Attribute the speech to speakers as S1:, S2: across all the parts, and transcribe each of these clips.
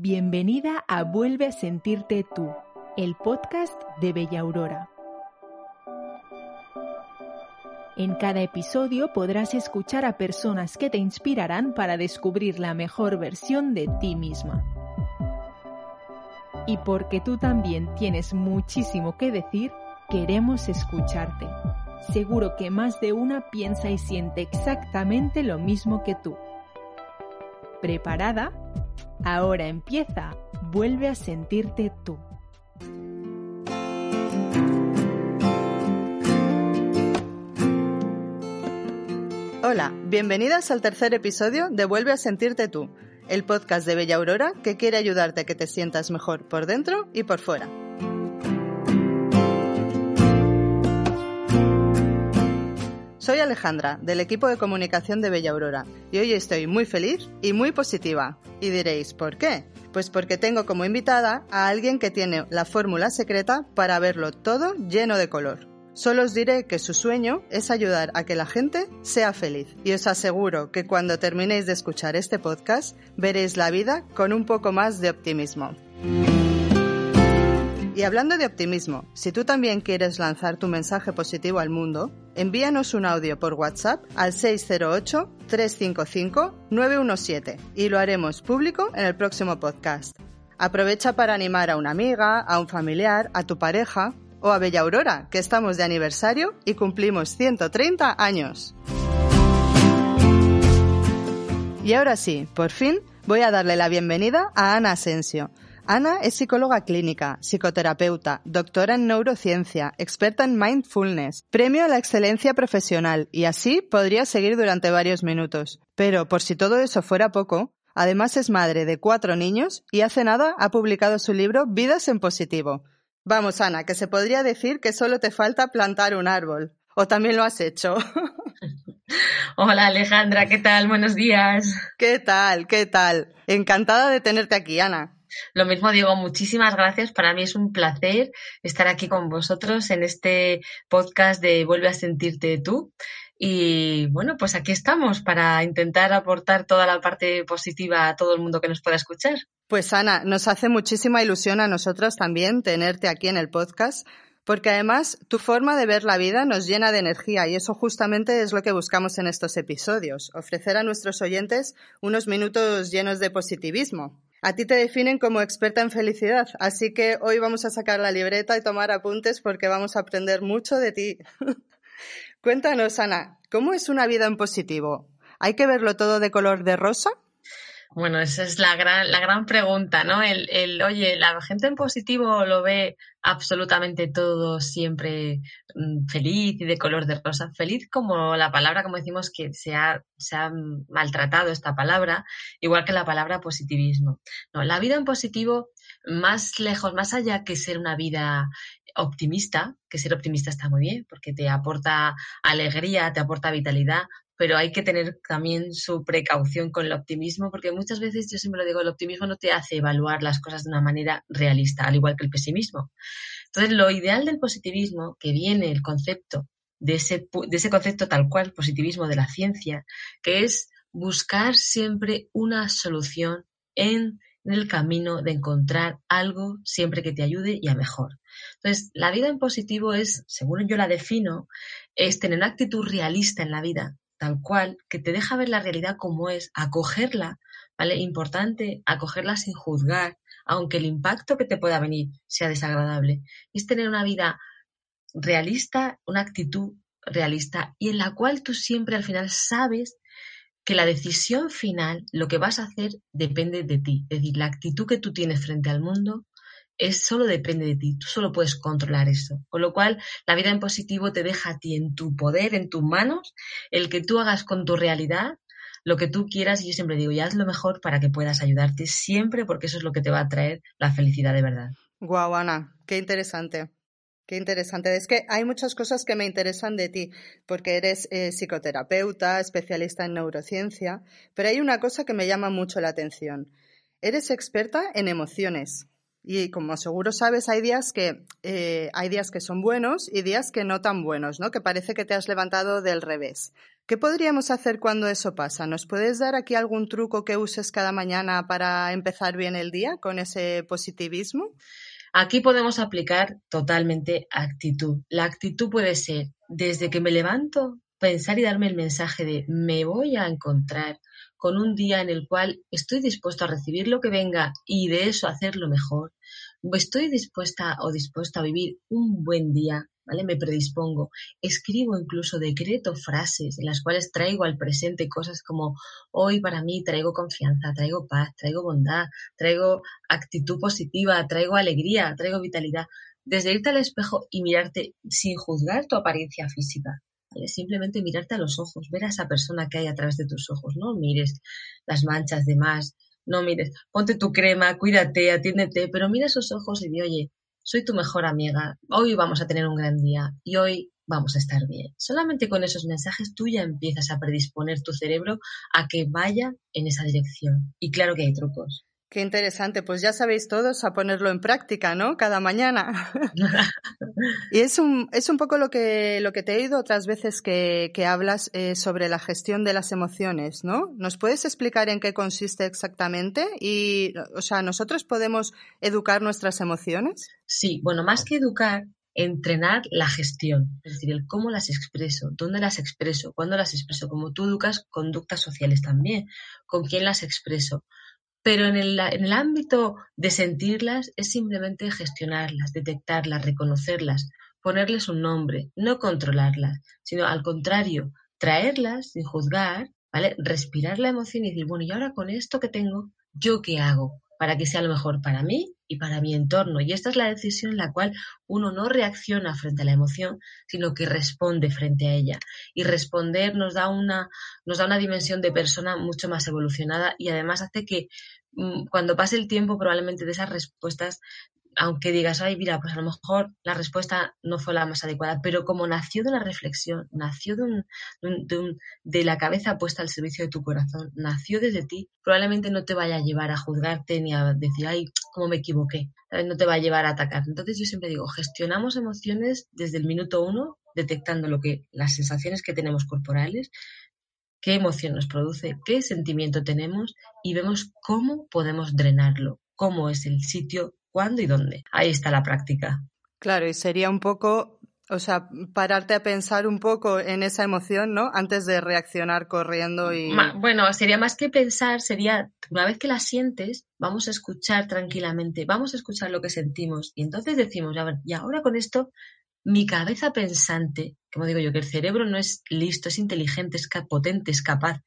S1: Bienvenida a Vuelve a sentirte tú, el podcast de Bella Aurora. En cada episodio podrás escuchar a personas que te inspirarán para descubrir la mejor versión de ti misma. Y porque tú también tienes muchísimo que decir, queremos escucharte. Seguro que más de una piensa y siente exactamente lo mismo que tú. ¿Preparada? Ahora empieza. Vuelve a sentirte tú.
S2: Hola, bienvenidas al tercer episodio de Vuelve a sentirte tú, el podcast de Bella Aurora que quiere ayudarte a que te sientas mejor por dentro y por fuera. Soy Alejandra, del equipo de comunicación de Bella Aurora, y hoy estoy muy feliz y muy positiva. Y diréis, ¿por qué? Pues porque tengo como invitada a alguien que tiene la fórmula secreta para verlo todo lleno de color. Solo os diré que su sueño es ayudar a que la gente sea feliz y os aseguro que cuando terminéis de escuchar este podcast veréis la vida con un poco más de optimismo. Y hablando de optimismo, si tú también quieres lanzar tu mensaje positivo al mundo, envíanos un audio por WhatsApp al 608-355-917 y lo haremos público en el próximo podcast. Aprovecha para animar a una amiga, a un familiar, a tu pareja o a Bella Aurora, que estamos de aniversario y cumplimos 130 años. Y ahora sí, por fin, voy a darle la bienvenida a Ana Asensio. Ana es psicóloga clínica, psicoterapeuta, doctora en neurociencia, experta en mindfulness, premio a la excelencia profesional y así podría seguir durante varios minutos. Pero por si todo eso fuera poco, además es madre de cuatro niños y hace nada ha publicado su libro Vidas en Positivo. Vamos, Ana, que se podría decir que solo te falta plantar un árbol. ¿O también lo has hecho?
S3: Hola Alejandra, ¿qué tal? Buenos días.
S2: ¿Qué tal? ¿Qué tal? Encantada de tenerte aquí, Ana.
S3: Lo mismo digo, muchísimas gracias. Para mí es un placer estar aquí con vosotros en este podcast de Vuelve a sentirte tú. Y bueno, pues aquí estamos para intentar aportar toda la parte positiva a todo el mundo que nos pueda escuchar.
S2: Pues Ana, nos hace muchísima ilusión a nosotras también tenerte aquí en el podcast, porque además tu forma de ver la vida nos llena de energía y eso justamente es lo que buscamos en estos episodios, ofrecer a nuestros oyentes unos minutos llenos de positivismo. A ti te definen como experta en felicidad, así que hoy vamos a sacar la libreta y tomar apuntes porque vamos a aprender mucho de ti. Cuéntanos, Ana, ¿cómo es una vida en positivo? ¿Hay que verlo todo de color de rosa?
S3: Bueno, esa es la gran, la gran pregunta, ¿no? El, el, oye, la gente en positivo lo ve absolutamente todo siempre mm, feliz y de color de rosa. Feliz como la palabra, como decimos, que se ha, se ha maltratado esta palabra, igual que la palabra positivismo. No, la vida en positivo, más lejos, más allá que ser una vida optimista, que ser optimista está muy bien, porque te aporta alegría, te aporta vitalidad, pero hay que tener también su precaución con el optimismo, porque muchas veces, yo siempre lo digo, el optimismo no te hace evaluar las cosas de una manera realista, al igual que el pesimismo. Entonces, lo ideal del positivismo, que viene el concepto de ese, de ese concepto tal cual, positivismo de la ciencia, que es buscar siempre una solución en el camino de encontrar algo siempre que te ayude y a mejor. Entonces, la vida en positivo es, según yo la defino, es tener una actitud realista en la vida, tal cual, que te deja ver la realidad como es, acogerla, ¿vale? Importante, acogerla sin juzgar, aunque el impacto que te pueda venir sea desagradable. Es tener una vida realista, una actitud realista y en la cual tú siempre al final sabes que la decisión final, lo que vas a hacer, depende de ti. Es decir, la actitud que tú tienes frente al mundo es solo depende de ti, tú solo puedes controlar eso. Con lo cual, la vida en positivo te deja a ti en tu poder, en tus manos, el que tú hagas con tu realidad lo que tú quieras y yo siempre digo, ya haz lo mejor para que puedas ayudarte siempre porque eso es lo que te va a traer la felicidad de verdad.
S2: Guau, Ana, qué interesante. Qué interesante. Es que hay muchas cosas que me interesan de ti, porque eres eh, psicoterapeuta, especialista en neurociencia, pero hay una cosa que me llama mucho la atención. Eres experta en emociones. Y como seguro sabes, hay días que eh, hay días que son buenos y días que no tan buenos, ¿no? Que parece que te has levantado del revés. ¿Qué podríamos hacer cuando eso pasa? ¿Nos puedes dar aquí algún truco que uses cada mañana para empezar bien el día con ese positivismo?
S3: Aquí podemos aplicar totalmente actitud. La actitud puede ser desde que me levanto, pensar y darme el mensaje de me voy a encontrar con un día en el cual estoy dispuesto a recibir lo que venga y de eso hacerlo mejor. Estoy dispuesta o dispuesta a vivir un buen día ¿vale? Me predispongo. Escribo incluso decreto frases en las cuales traigo al presente cosas como hoy para mí traigo confianza, traigo paz, traigo bondad, traigo actitud positiva, traigo alegría, traigo vitalidad. Desde irte al espejo y mirarte sin juzgar tu apariencia física. Simplemente mirarte a los ojos, ver a esa persona que hay a través de tus ojos, no mires las manchas de más, no mires, ponte tu crema, cuídate, atiéndete, pero mira esos ojos y di, oye, soy tu mejor amiga, hoy vamos a tener un gran día y hoy vamos a estar bien. Solamente con esos mensajes tú ya empiezas a predisponer tu cerebro a que vaya en esa dirección. Y claro que hay trucos.
S2: Qué interesante, pues ya sabéis todos a ponerlo en práctica, ¿no? Cada mañana. y es un, es un poco lo que, lo que te he oído otras veces que, que hablas eh, sobre la gestión de las emociones, ¿no? ¿Nos puedes explicar en qué consiste exactamente? Y, o sea, ¿nosotros podemos educar nuestras emociones?
S3: Sí, bueno, más que educar, entrenar la gestión, es decir, el cómo las expreso, dónde las expreso, cuándo las expreso, como tú educas conductas sociales también, con quién las expreso pero en el, en el ámbito de sentirlas es simplemente gestionarlas, detectarlas, reconocerlas, ponerles un nombre, no controlarlas, sino al contrario, traerlas sin juzgar, ¿vale? Respirar la emoción y decir, bueno, y ahora con esto que tengo, ¿yo qué hago? Para que sea lo mejor para mí y para mi entorno. Y esta es la decisión en la cual uno no reacciona frente a la emoción, sino que responde frente a ella. Y responder nos da una, nos da una dimensión de persona mucho más evolucionada y además hace que mm, cuando pase el tiempo probablemente de esas respuestas aunque digas, ay, mira, pues a lo mejor la respuesta no fue la más adecuada, pero como nació de una reflexión, nació de, de, la cabeza puesta al servicio de tu corazón, nació desde ti, probablemente no te vaya a llevar a juzgarte ni a decir, ay, cómo me equivoqué, no te va a llevar a atacar. Entonces yo siempre digo, gestionamos emociones desde el minuto uno, detectando lo que, las sensaciones que tenemos corporales, qué emoción nos produce, qué sentimiento tenemos y vemos cómo podemos drenarlo, cómo es el sitio cuándo y dónde. Ahí está la práctica.
S2: Claro, y sería un poco, o sea, pararte a pensar un poco en esa emoción, ¿no? Antes de reaccionar corriendo y...
S3: Bueno, sería más que pensar, sería, una vez que la sientes, vamos a escuchar tranquilamente, vamos a escuchar lo que sentimos. Y entonces decimos, a ver, y ahora con esto, mi cabeza pensante, como digo yo, que el cerebro no es listo, es inteligente, es potente, es capaz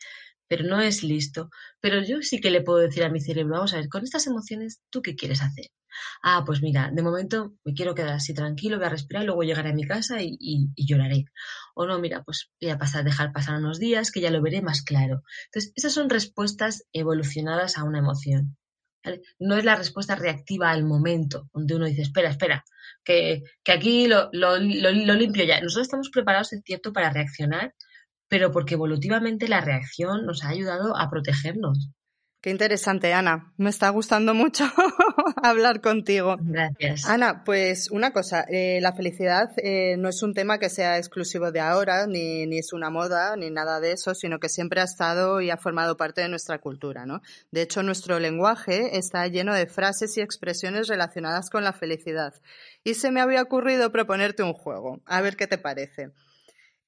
S3: pero no es listo. Pero yo sí que le puedo decir a mi cerebro, vamos a ver, con estas emociones, ¿tú qué quieres hacer? Ah, pues mira, de momento me quiero quedar así tranquilo, voy a respirar luego llegaré a mi casa y, lloraré. O no, mira, pues voy a pasar, dejar pasar unos días que ya lo veré más claro. Entonces, esas son respuestas evolucionadas a una emoción. No es la respuesta reactiva al momento, donde uno dice, espera, espera, que, aquí lo, lo, lo limpio ya. Nosotros estamos preparados, es cierto, para reaccionar pero porque evolutivamente la reacción nos ha ayudado a protegernos.
S2: Qué interesante, Ana. Me está gustando mucho hablar contigo.
S3: Gracias.
S2: Ana, pues una cosa, eh, la felicidad eh, no es un tema que sea exclusivo de ahora, ni, ni, es una moda, ni nada de eso, sino que siempre ha estado y ha formado parte de nuestra cultura, ¿no? De hecho, nuestro lenguaje está lleno de frases y expresiones relacionadas con la felicidad. Y se me había ocurrido proponerte un juego. A ver qué te parece.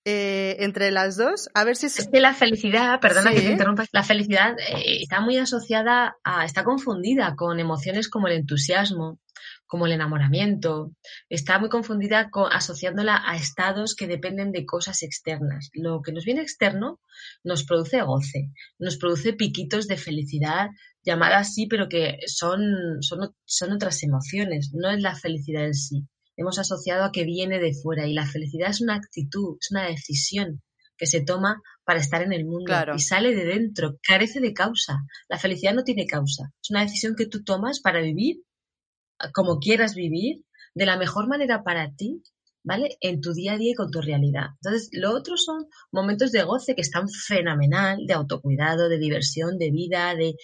S2: Eh, entre las dos, a ver si
S3: es... que la felicidad, perdona que te interrumpa, la felicidad eh, está muy asociada a, está confundida con emociones como el entusiasmo, como el enamoramiento, está muy confundida con, asociándola a estados que dependen de cosas externas. Lo que nos viene externo nos produce goce, nos produce piquitos de felicidad, llamadas así, pero que son, son, son otras emociones, no es la felicidad en sí hemos asociado a que viene de fuera y la felicidad es una actitud, es una decisión que se toma para estar en el mundo y sale de dentro, carece de causa. La felicidad no tiene causa, es una decisión que tú tomas para vivir como quieras vivir, de la mejor manera para ti, ¿vale? En tu día a día y con tu realidad. Entonces, lo otro son momentos de goce que están fenomenal, de autocuidado, de diversión, de vida, de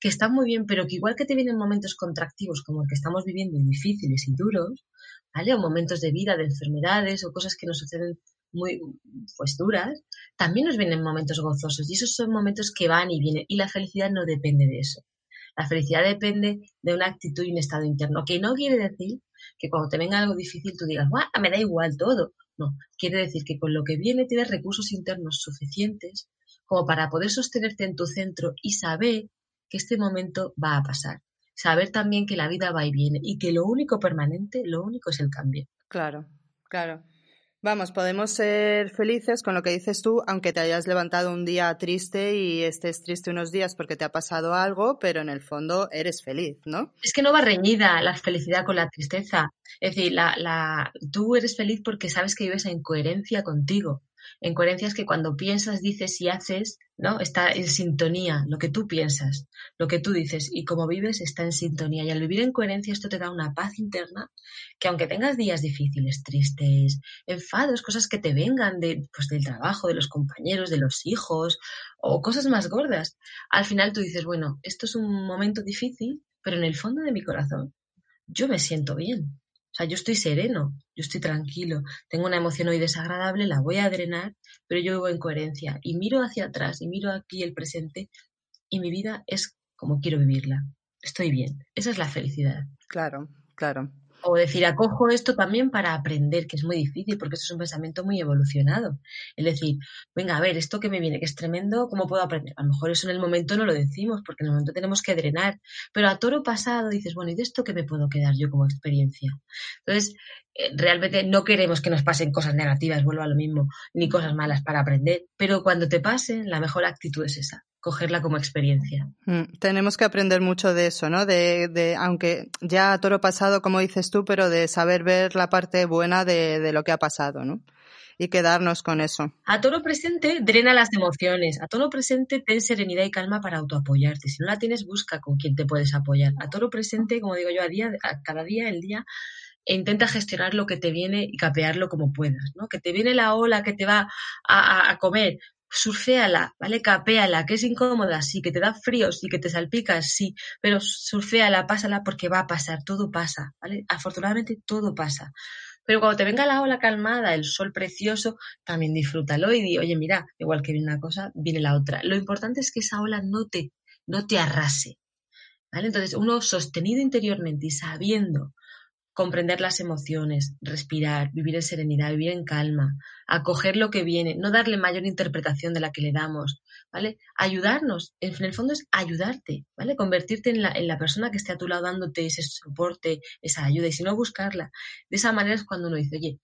S3: que están muy bien, pero que igual que te vienen momentos contractivos como el que estamos viviendo, difíciles y duros, O momentos de vida, de enfermedades o cosas que nos suceden muy pues duras, también nos vienen momentos gozosos y esos son momentos que van y vienen y la felicidad no depende de eso. La felicidad depende de una actitud y un estado interno, que no quiere decir que cuando te venga algo difícil tú digas, me da igual todo. No, quiere decir que con lo que viene tienes recursos internos suficientes como para poder sostenerte en tu centro y saber que este momento va a pasar. Saber también que la vida va y viene y que lo único permanente, lo único es el cambio.
S2: Claro, claro. Vamos, podemos ser felices con lo que dices tú, aunque te hayas levantado un día triste y estés triste unos días porque te ha pasado algo, pero en el fondo eres feliz, ¿no?
S3: Es que no va reñida la felicidad con la tristeza. Es decir, la, la, tú eres feliz porque sabes que vives en coherencia contigo. En coherencia es que cuando piensas, dices y haces, ¿no? Está en sintonía lo que tú piensas, lo que tú dices y cómo vives está en sintonía. Y al vivir en coherencia esto te da una paz interna que aunque tengas días difíciles, tristes, enfados, cosas que te vengan de, pues, del trabajo, de los compañeros, de los hijos o cosas más gordas, al final tú dices, bueno, esto es un momento difícil, pero en el fondo de mi corazón yo me siento bien. O sea, yo estoy sereno, yo estoy tranquilo, tengo una emoción hoy desagradable, la voy a drenar, pero yo vivo en coherencia y miro hacia atrás y miro aquí el presente y mi vida es como quiero vivirla. Estoy bien. Esa es la felicidad.
S2: Claro, claro.
S3: O decir, acojo esto también para aprender, que es muy difícil, porque esto es un pensamiento muy evolucionado. Es decir, venga, a ver, esto que me viene, que es tremendo, ¿cómo puedo aprender? A lo mejor eso en el momento no lo decimos, porque en el momento tenemos que drenar. Pero a toro pasado dices, bueno, ¿y de esto qué me puedo quedar yo como experiencia? Entonces, realmente no queremos que nos pasen cosas negativas, vuelvo a lo mismo, ni cosas malas para aprender, pero cuando te pasen, la mejor actitud es esa, cogerla como experiencia.
S2: Mm, tenemos que aprender mucho de eso, ¿no? De, de, aunque ya a toro pasado, como dices tú, pero de saber ver la parte buena de, de lo que ha pasado, ¿no? y quedarnos con eso.
S3: A toro presente, drena las emociones. A toro presente, ten serenidad y calma para autoapoyarte. Si no la tienes, busca con quién te puedes apoyar. A toro presente, como digo yo, a, día, a cada día, el día, e intenta gestionar lo que te viene y capearlo como puedas, ¿no? Que te viene la ola que te va a, a comer, surféala, ¿vale? Capéala, que es incómoda, sí, que te da frío, sí, que te salpicas, sí, pero surféala, pásala porque va a pasar, todo pasa, ¿vale? Afortunadamente todo pasa. Pero cuando te venga la ola calmada, el sol precioso, también disfrútalo y di, oye, mira, igual que viene una cosa, viene la otra. Lo importante es que esa ola no te, no te arrase, ¿vale? Entonces, uno sostenido interiormente y sabiendo comprender las emociones, respirar, vivir en serenidad, vivir en calma, acoger lo que viene, no darle mayor interpretación de la que le damos, ¿vale? Ayudarnos, en el fondo es ayudarte, ¿vale? Convertirte en la, en la persona que esté a tu lado dándote ese soporte, esa ayuda, y si no buscarla. De esa manera es cuando uno dice, oye,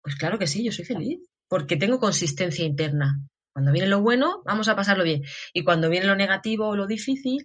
S3: pues claro que sí, yo soy feliz, porque tengo consistencia interna. Cuando viene lo bueno, vamos a pasarlo bien. Y cuando viene lo negativo o lo difícil,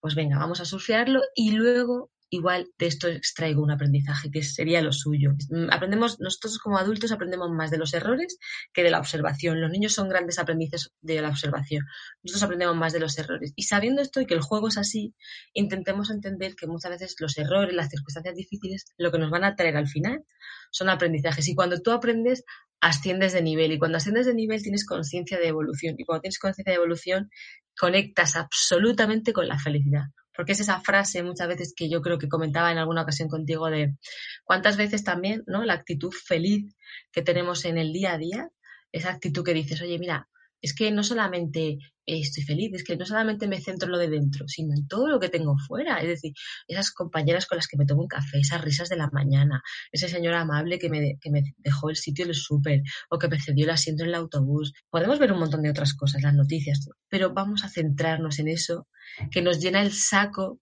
S3: pues venga, vamos a surfearlo y luego igual de esto extraigo un aprendizaje que sería lo suyo. Mm, aprendemos, nosotros como adultos aprendemos más de los errores que de la observación. Los niños son grandes aprendices de la observación. Nosotros aprendemos más de los errores. Y sabiendo esto y que el juego es así, intentemos entender que muchas veces los errores, las circunstancias difíciles, lo que nos van a traer al final son aprendizajes. Y cuando tú aprendes, asciendes de nivel. Y cuando asciendes de nivel, tienes conciencia de evolución. Y cuando tienes conciencia de evolución, conectas absolutamente con la felicidad porque es esa frase muchas veces que yo creo que comentaba en alguna ocasión contigo de cuántas veces también, ¿no? La actitud feliz que tenemos en el día a día, esa actitud que dices, oye, mira, es que no solamente estoy feliz, es que no solamente me centro en lo de dentro, sino en todo lo que tengo fuera. Es decir, esas compañeras con las que me tomo un café, esas risas de la mañana, ese señor amable que me, que me dejó el sitio del súper o que me cedió el asiento en el autobús. Podemos ver un montón de otras cosas, las noticias, pero vamos a centrarnos en eso que nos llena el saco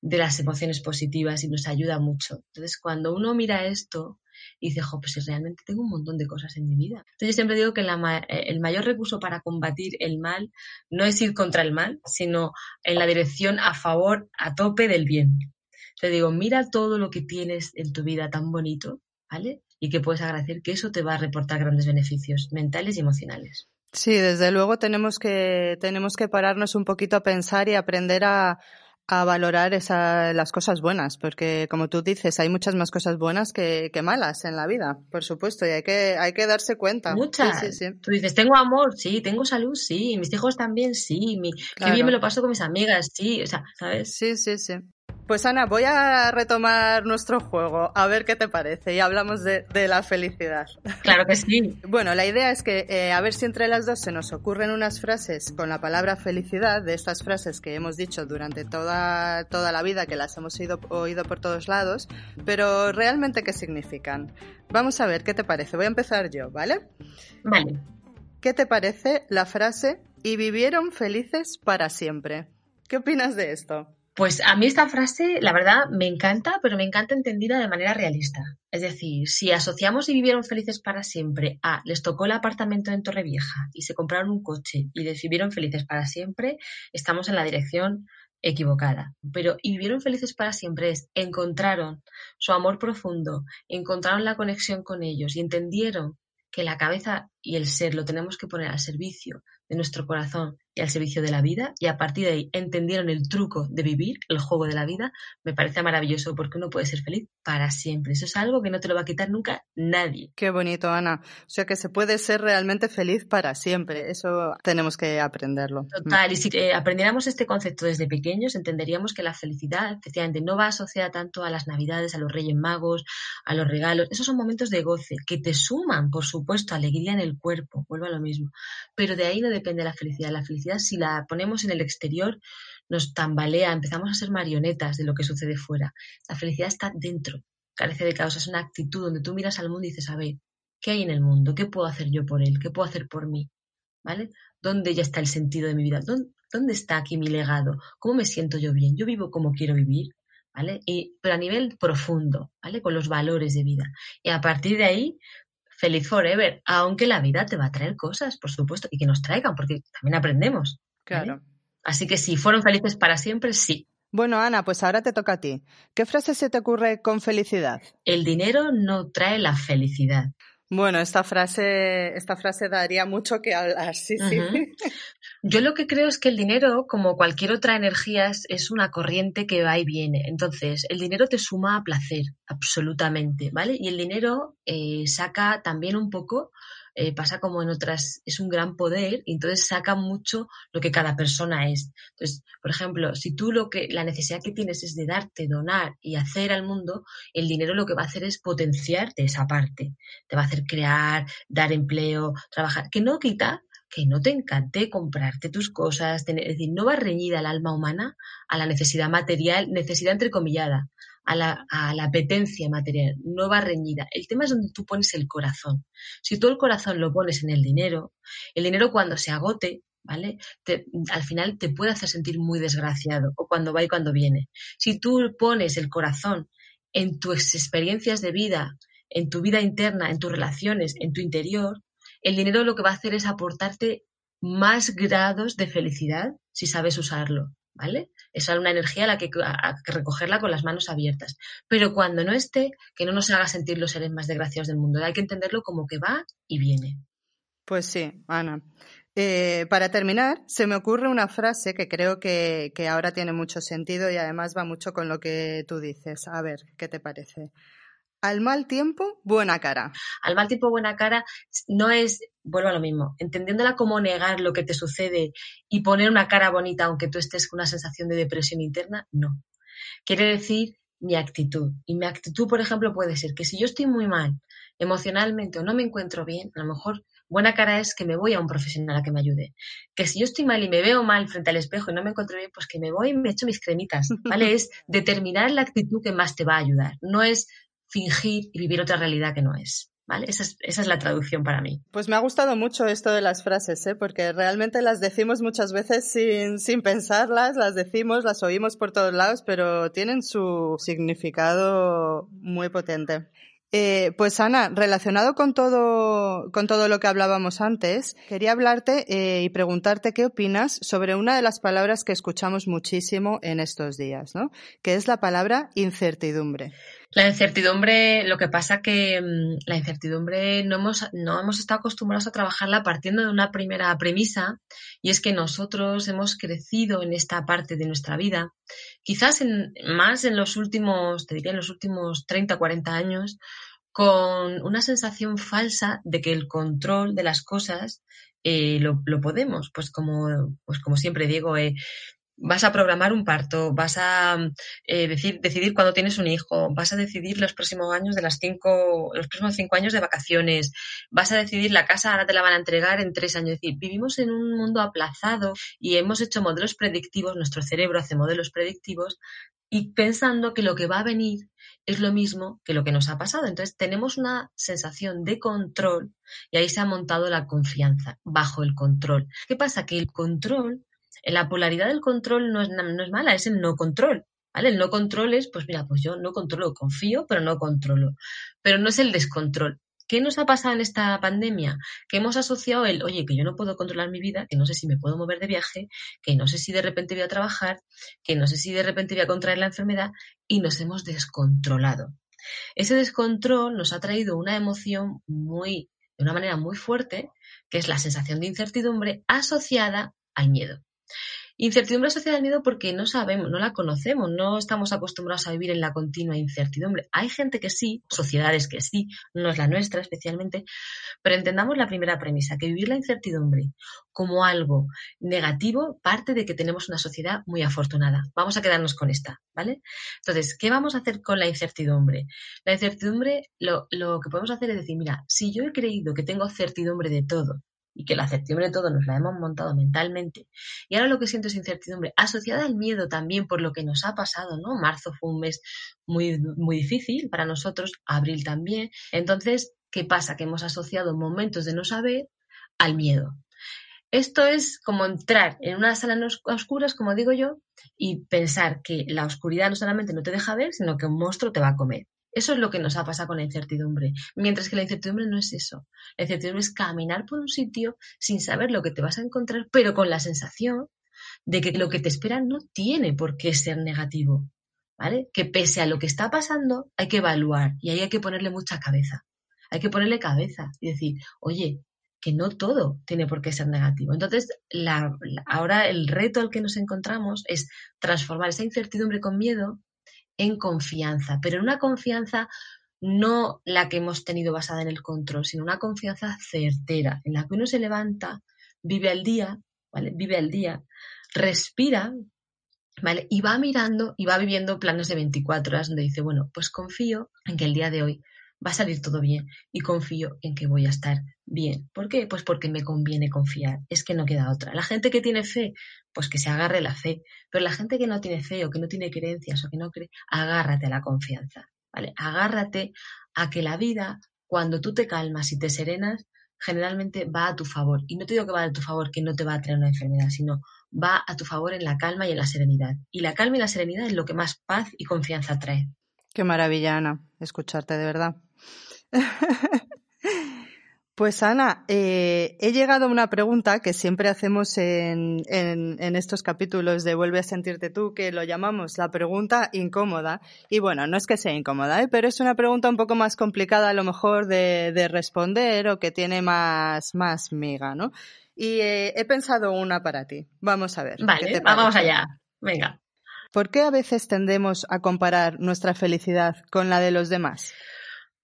S3: de las emociones positivas y nos ayuda mucho. Entonces, cuando uno mira esto, y dice, jo, pues realmente tengo un montón de cosas en mi vida. Entonces yo siempre digo que eh, el mayor recurso para combatir el mal no es ir contra el mal, sino en la dirección a favor, a tope del bien. Te digo, mira todo lo que tienes en tu vida tan bonito, ¿vale? Y que puedes agradecer que eso te va a reportar grandes beneficios mentales y emocionales.
S2: Sí, desde luego tenemos que, tenemos que pararnos un poquito a pensar y aprender a, a valorar esa, las cosas buenas, porque como tú dices, hay muchas más cosas buenas que, que, malas en la vida, por supuesto, y hay que, hay que darse cuenta.
S3: Muchas. Sí, sí, sí. Tú dices, tengo amor, sí, tengo salud, sí, mis hijos también, sí, mi, claro. qué bien me lo paso con mis amigas, sí, o sea, ¿sabes?
S2: Sí, sí, sí. Pues Ana, voy a retomar nuestro juego, a ver qué te parece, y hablamos de, la felicidad.
S3: Claro que sí.
S2: Bueno, la idea es que eh, a ver si entre las dos se nos ocurren unas frases con la palabra felicidad, de estas frases que hemos dicho durante toda, toda la vida, que las hemos oído, oído por todos lados, pero realmente qué significan. Vamos a ver, ¿qué te parece? Voy a empezar yo, ¿vale?
S3: Vale.
S2: ¿Qué te parece la frase y vivieron felices para siempre? ¿Qué opinas de esto?
S3: Pues a mí esta frase, la verdad, me encanta, pero me encanta entendida de manera realista. Es decir, si asociamos y vivieron felices para siempre a les tocó el apartamento en Torrevieja y se compraron un coche y les vivieron felices para siempre, estamos en la dirección equivocada. Pero y vivieron felices para siempre es encontraron su amor profundo, encontraron la conexión con ellos y entendieron que la cabeza y el ser lo tenemos que poner al servicio de nuestro corazón y al servicio de la vida y a partir de ahí entendieron el truco de vivir, el juego de la vida, me parece maravilloso porque uno puede ser feliz para siempre. Eso es algo que no te lo va a quitar nunca nadie.
S2: Qué bonito, Ana. O sea que se puede ser realmente feliz para siempre. Eso tenemos que aprenderlo.
S3: Total. Y si eh, aprendiéramos este concepto desde pequeños, entenderíamos que la felicidad, efectivamente, no va asociada tanto a las navidades, a los Reyes Magos, a los regalos. Esos son momentos de goce que te suman, por supuesto, alegría en el cuerpo. Vuelvo a lo mismo. Pero de ahí no depende la felicidad. La felicidad si la ponemos en el exterior, nos tambalea, empezamos a ser marionetas de lo que sucede fuera. La felicidad está dentro, carece de causa, es una actitud donde tú miras al mundo y dices, a ver, ¿qué hay en el mundo? ¿Qué puedo hacer yo por él? ¿Qué puedo hacer por mí? ¿Vale? ¿Dónde ya está el sentido de mi vida? ¿Dónde, está aquí mi legado? ¿Cómo me siento yo bien? ¿Yo vivo como quiero vivir? ¿Vale? Y, pero a nivel profundo, ¿vale? Con los valores de vida. Y a partir de ahí, feliz forever, aunque la vida te va a traer cosas, por supuesto, y que nos traigan, porque también aprendemos.
S2: Claro.
S3: Así que si fueron felices para siempre, sí.
S2: Bueno, Ana, pues ahora te toca a ti. ¿Qué frase se te ocurre con felicidad?
S3: El dinero no trae la felicidad.
S2: Bueno, esta frase, esta frase daría mucho que hablar, sí, sí.
S3: Yo lo que creo es que el dinero, como cualquier otra energía, es una corriente que va y viene. Entonces, el dinero te suma a placer, absolutamente, ¿vale? Y el dinero eh, saca también un poco eh, pasa como en otras, es un gran poder y entonces saca mucho lo que cada persona es. Entonces, por ejemplo, si tú lo que, la necesidad que tienes es de darte, donar y hacer al mundo, el dinero lo que va a hacer es potenciarte esa parte. Te va a hacer crear, dar empleo, trabajar, que no quita que no te encante comprarte tus cosas, tener, es decir, no va reñida el alma humana a la necesidad material, necesidad entrecomillada, a la, a la apetencia material, no va reñida. El tema es donde tú pones el corazón. Si tú el corazón lo pones en el dinero, el dinero cuando se agote, ¿vale? al final te puede hacer sentir muy desgraciado, o cuando va y cuando viene. Si tú pones el corazón en tus experiencias de vida, en tu vida interna, en tus relaciones, en tu interior, el dinero lo que va a hacer es aportarte más grados de felicidad si sabes usarlo. ¿vale? Es una energía a la que recogerla con las manos abiertas. Pero cuando no esté, que no nos haga sentir los seres más desgraciados del mundo. Hay que entenderlo como que va y viene.
S2: Pues sí, Ana. Eh, para terminar, se me ocurre una frase que creo que, que ahora tiene mucho sentido y además va mucho con lo que tú dices. A ver, ¿qué te parece? Al mal tiempo, buena cara.
S3: Al mal tiempo, buena cara no es, vuelvo a lo mismo, entendiéndola como negar lo que te sucede y poner una cara bonita aunque tú estés con una sensación de depresión interna, no. Quiere decir mi actitud. Y mi actitud, por ejemplo, puede ser que si yo estoy muy mal emocionalmente o no me encuentro bien, a lo mejor buena cara es que me voy a un profesional a que me ayude. Que si yo estoy mal y me veo mal frente al espejo y no me encuentro bien, pues que me voy y me echo mis cremitas, ¿vale? es determinar la actitud que más te va a ayudar. No es fingir y vivir otra realidad que no es. ¿Vale? Esa es, la traducción para mí.
S2: Pues me ha gustado mucho esto de las frases, ¿eh? porque realmente las decimos muchas veces sin, sin pensarlas, las decimos, las oímos por todos lados, pero tienen su significado muy potente. Eh, pues Ana, relacionado con todo, con todo lo que hablábamos antes, quería hablarte eh, y preguntarte qué opinas sobre una de las palabras que escuchamos muchísimo en estos días, ¿no? Que es la palabra incertidumbre.
S3: La incertidumbre, lo que pasa que mm, la incertidumbre no hemos, no hemos estado acostumbrados a trabajarla partiendo de una primera premisa y es que nosotros hemos crecido en esta parte de nuestra vida, quizás en, más en los últimos, te diría en los últimos 30, 40 años, con una sensación falsa de que el control de las cosas eh, lo, podemos. Pues como, pues como siempre digo, eh, vas a programar un parto, vas a eh, decir, decidir cuándo tienes un hijo, vas a decidir los próximos años de las cinco, los próximos cinco años de vacaciones, vas a decidir la casa, ahora te la van a entregar en tres años. Es decir, vivimos en un mundo aplazado y hemos hecho modelos predictivos, nuestro cerebro hace modelos predictivos y pensando que lo que va a venir es lo mismo que lo que nos ha pasado. Entonces tenemos una sensación de control y ahí se ha montado la confianza bajo el control. ¿Qué pasa? Que el control la polaridad del control no es, no es mala, es el no control. ¿Vale? El no control es, pues mira, pues yo no controlo, confío, pero no controlo. Pero no es el descontrol. ¿Qué nos ha pasado en esta pandemia? Que hemos asociado el, oye, que yo no puedo controlar mi vida, que no sé si me puedo mover de viaje, que no sé si de repente voy a trabajar, que no sé si de repente voy a contraer la enfermedad y nos hemos descontrolado. Ese descontrol nos ha traído una emoción muy, de una manera muy fuerte, que es la sensación de incertidumbre asociada al miedo. Incertidumbre asociada al miedo porque no sabemos, no la conocemos, no estamos acostumbrados a vivir en la continua incertidumbre. Hay gente que sí, sociedades que sí, no es la nuestra especialmente, pero entendamos la primera premisa, que vivir la incertidumbre como algo negativo parte de que tenemos una sociedad muy afortunada. Vamos a quedarnos con esta, ¿vale? Entonces, ¿qué vamos a hacer con la incertidumbre? La incertidumbre, lo, lo que podemos hacer es decir, mira, si yo he creído que tengo certidumbre de todo, y que la certidumbre de todo nos la hemos montado mentalmente. Y ahora lo que siento es incertidumbre, asociada al miedo también por lo que nos ha pasado, ¿no? Marzo fue un mes muy, muy difícil para nosotros, abril también. Entonces, ¿qué pasa? Que hemos asociado momentos de no saber al miedo. Esto es como entrar en una sala oscura, como digo yo, y pensar que la oscuridad no solamente no te deja ver, sino que un monstruo te va a comer. Eso es lo que nos ha pasado con la incertidumbre. Mientras que la incertidumbre no es eso. La incertidumbre es caminar por un sitio sin saber lo que te vas a encontrar, pero con la sensación de que lo que te espera no tiene por qué ser negativo. ¿Vale? Que pese a lo que está pasando, hay que evaluar y ahí hay que ponerle mucha cabeza. Hay que ponerle cabeza y decir, oye, que no todo tiene por qué ser negativo. Entonces, ahora el reto al que nos encontramos es transformar esa incertidumbre con miedo en confianza, pero en una confianza no la que hemos tenido basada en el control, sino una confianza certera, en la que uno se levanta, vive al día, ¿vale? Vive al día, respira, ¿vale? Y va mirando y va viviendo planes de 24 horas donde dice, bueno, pues confío en que el día de hoy va a salir todo bien y confío en que voy a estar bien. ¿Por qué? Pues porque me conviene confiar. Es que no queda otra. La gente que tiene fe, pues que se agarre la fe. Pero la gente que no tiene fe o que no tiene creencias o que no cree, agárrate a la confianza. ¿Vale? Agárrate a que la vida, cuando tú te calmas y te serenas, generalmente va a tu favor. Y no te digo que va a tu favor, que no te va a traer una enfermedad, sino va a tu favor en la calma y en la serenidad. Y la calma y la serenidad es lo que más paz y confianza trae.
S2: Qué maravilla, Ana, escucharte de verdad. Pues Ana, eh, he llegado a una pregunta que siempre hacemos en, en, estos capítulos de Vuelve a sentirte tú, que lo llamamos la pregunta incómoda. Y bueno, no es que sea incómoda, ¿eh? pero es una pregunta un poco más complicada a lo mejor de, de responder o que tiene más, más miga, ¿no? Y eh, he pensado una para ti. Vamos a ver.
S3: Vale, vamos allá. Venga.
S2: ¿Por qué a veces tendemos a comparar nuestra felicidad con la de los demás?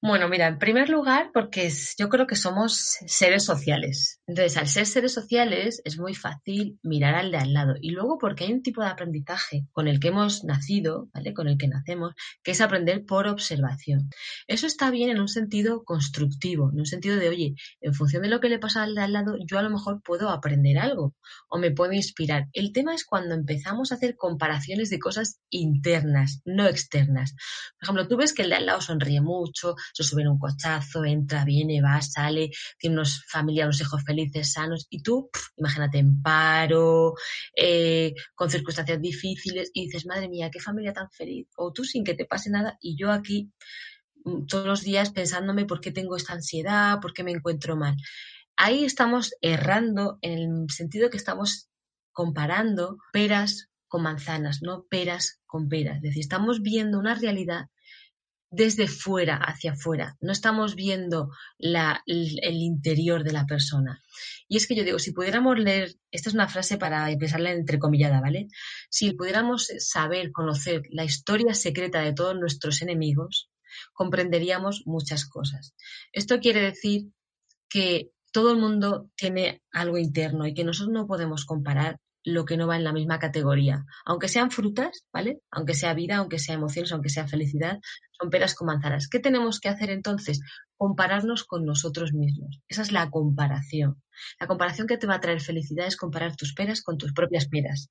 S3: Bueno, mira, en primer lugar, porque yo creo que somos seres sociales. Entonces, al ser seres sociales, es muy fácil mirar al de al lado. Y luego, porque hay un tipo de aprendizaje con el que hemos nacido, ¿vale? Con el que nacemos, que es aprender por observación. Eso está bien en un sentido constructivo, en un sentido de, oye, en función de lo que le pasa al de al lado, yo a lo mejor puedo aprender algo o me puedo inspirar. El tema es cuando empezamos a hacer comparaciones de cosas internas, no externas. Por ejemplo, tú ves que el de al lado sonríe mucho, se sube en un cochazo, entra, viene, va, sale, tiene unos familias, unos hijos felices, sanos, y tú, imagínate, en paro, eh, con circunstancias difíciles, y dices, madre mía, qué familia tan feliz, o tú sin que te pase nada, y yo aquí mm, todos los días pensándome por qué tengo esta ansiedad, por qué me encuentro mal. Ahí estamos errando en el sentido que estamos comparando peras con manzanas, no peras con peras. Es decir, estamos viendo una realidad desde fuera hacia afuera, no estamos viendo el, interior de la persona. Y es que yo digo, si pudiéramos leer, esta es una frase para empezarla entrecomillada, ¿vale? Si pudiéramos saber, conocer la historia secreta de todos nuestros enemigos, comprenderíamos muchas cosas. Esto quiere decir que todo el mundo tiene algo interno y que nosotros no podemos comparar lo que no va en la misma categoría. Aunque sean frutas, ¿vale? Aunque sea vida, aunque sea emociones, aunque sea felicidad, son peras con manzanas. ¿Qué tenemos que hacer entonces? Compararnos con nosotros mismos. Esa es la comparación. La comparación que te va a traer felicidad es comparar tus peras con tus propias peras.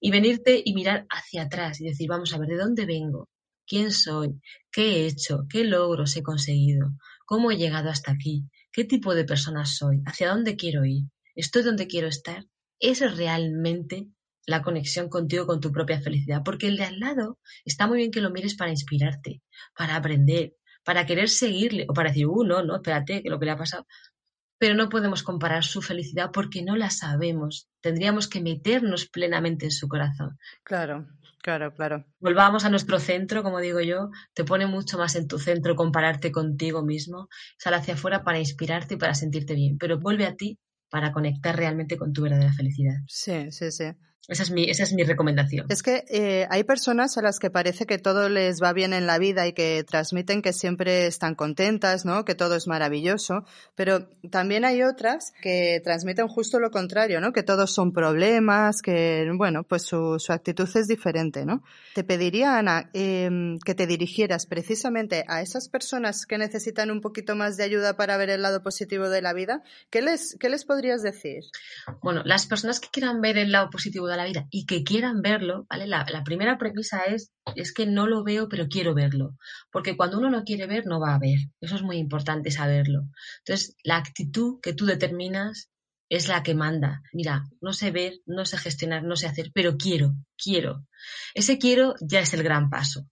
S3: Y venirte y mirar hacia atrás y decir, vamos a ver, ¿de dónde vengo? ¿Quién soy? ¿Qué he hecho? ¿Qué logros he conseguido? ¿Cómo he llegado hasta aquí? ¿Qué tipo de persona soy? ¿Hacia dónde quiero ir? ¿Estoy donde quiero estar? Es realmente la conexión contigo, con tu propia felicidad. Porque el de al lado está muy bien que lo mires para inspirarte, para aprender, para querer seguirle o para decir, uh, no, no, espérate, que lo que le ha pasado. Pero no podemos comparar su felicidad porque no la sabemos. Tendríamos que meternos plenamente en su corazón.
S2: Claro, claro, claro.
S3: Volvamos a nuestro centro, como digo yo, te pone mucho más en tu centro compararte contigo mismo, sal hacia afuera para inspirarte y para sentirte bien, pero vuelve a ti para conectar realmente con tu verdadera felicidad.
S2: Sí, sí, sí.
S3: Esa es mi, esa es mi recomendación.
S2: Es que eh, hay personas a las que parece que todo les va bien en la vida y que transmiten que siempre están contentas, ¿no? Que todo es maravilloso. Pero también hay otras que transmiten justo lo contrario, ¿no? Que todos son problemas, que, bueno, pues su, su actitud es diferente, ¿no? Te pediría, Ana, em, que te dirigieras precisamente a esas personas que necesitan un poquito más de ayuda para ver el lado positivo de la vida. ¿Qué les, qué les podrías decir?
S3: Bueno, las personas que quieran ver el lado positivo de la vida y que quieran verlo, ¿vale? La, primera premisa es, es que no lo veo, pero quiero verlo. Porque cuando uno no quiere ver, no va a ver. Eso es muy importante saberlo. Entonces, la actitud que tú determinas es la que manda. Mira, no sé ver, no sé gestionar, no sé hacer, pero quiero, quiero. Ese quiero ya es el gran paso.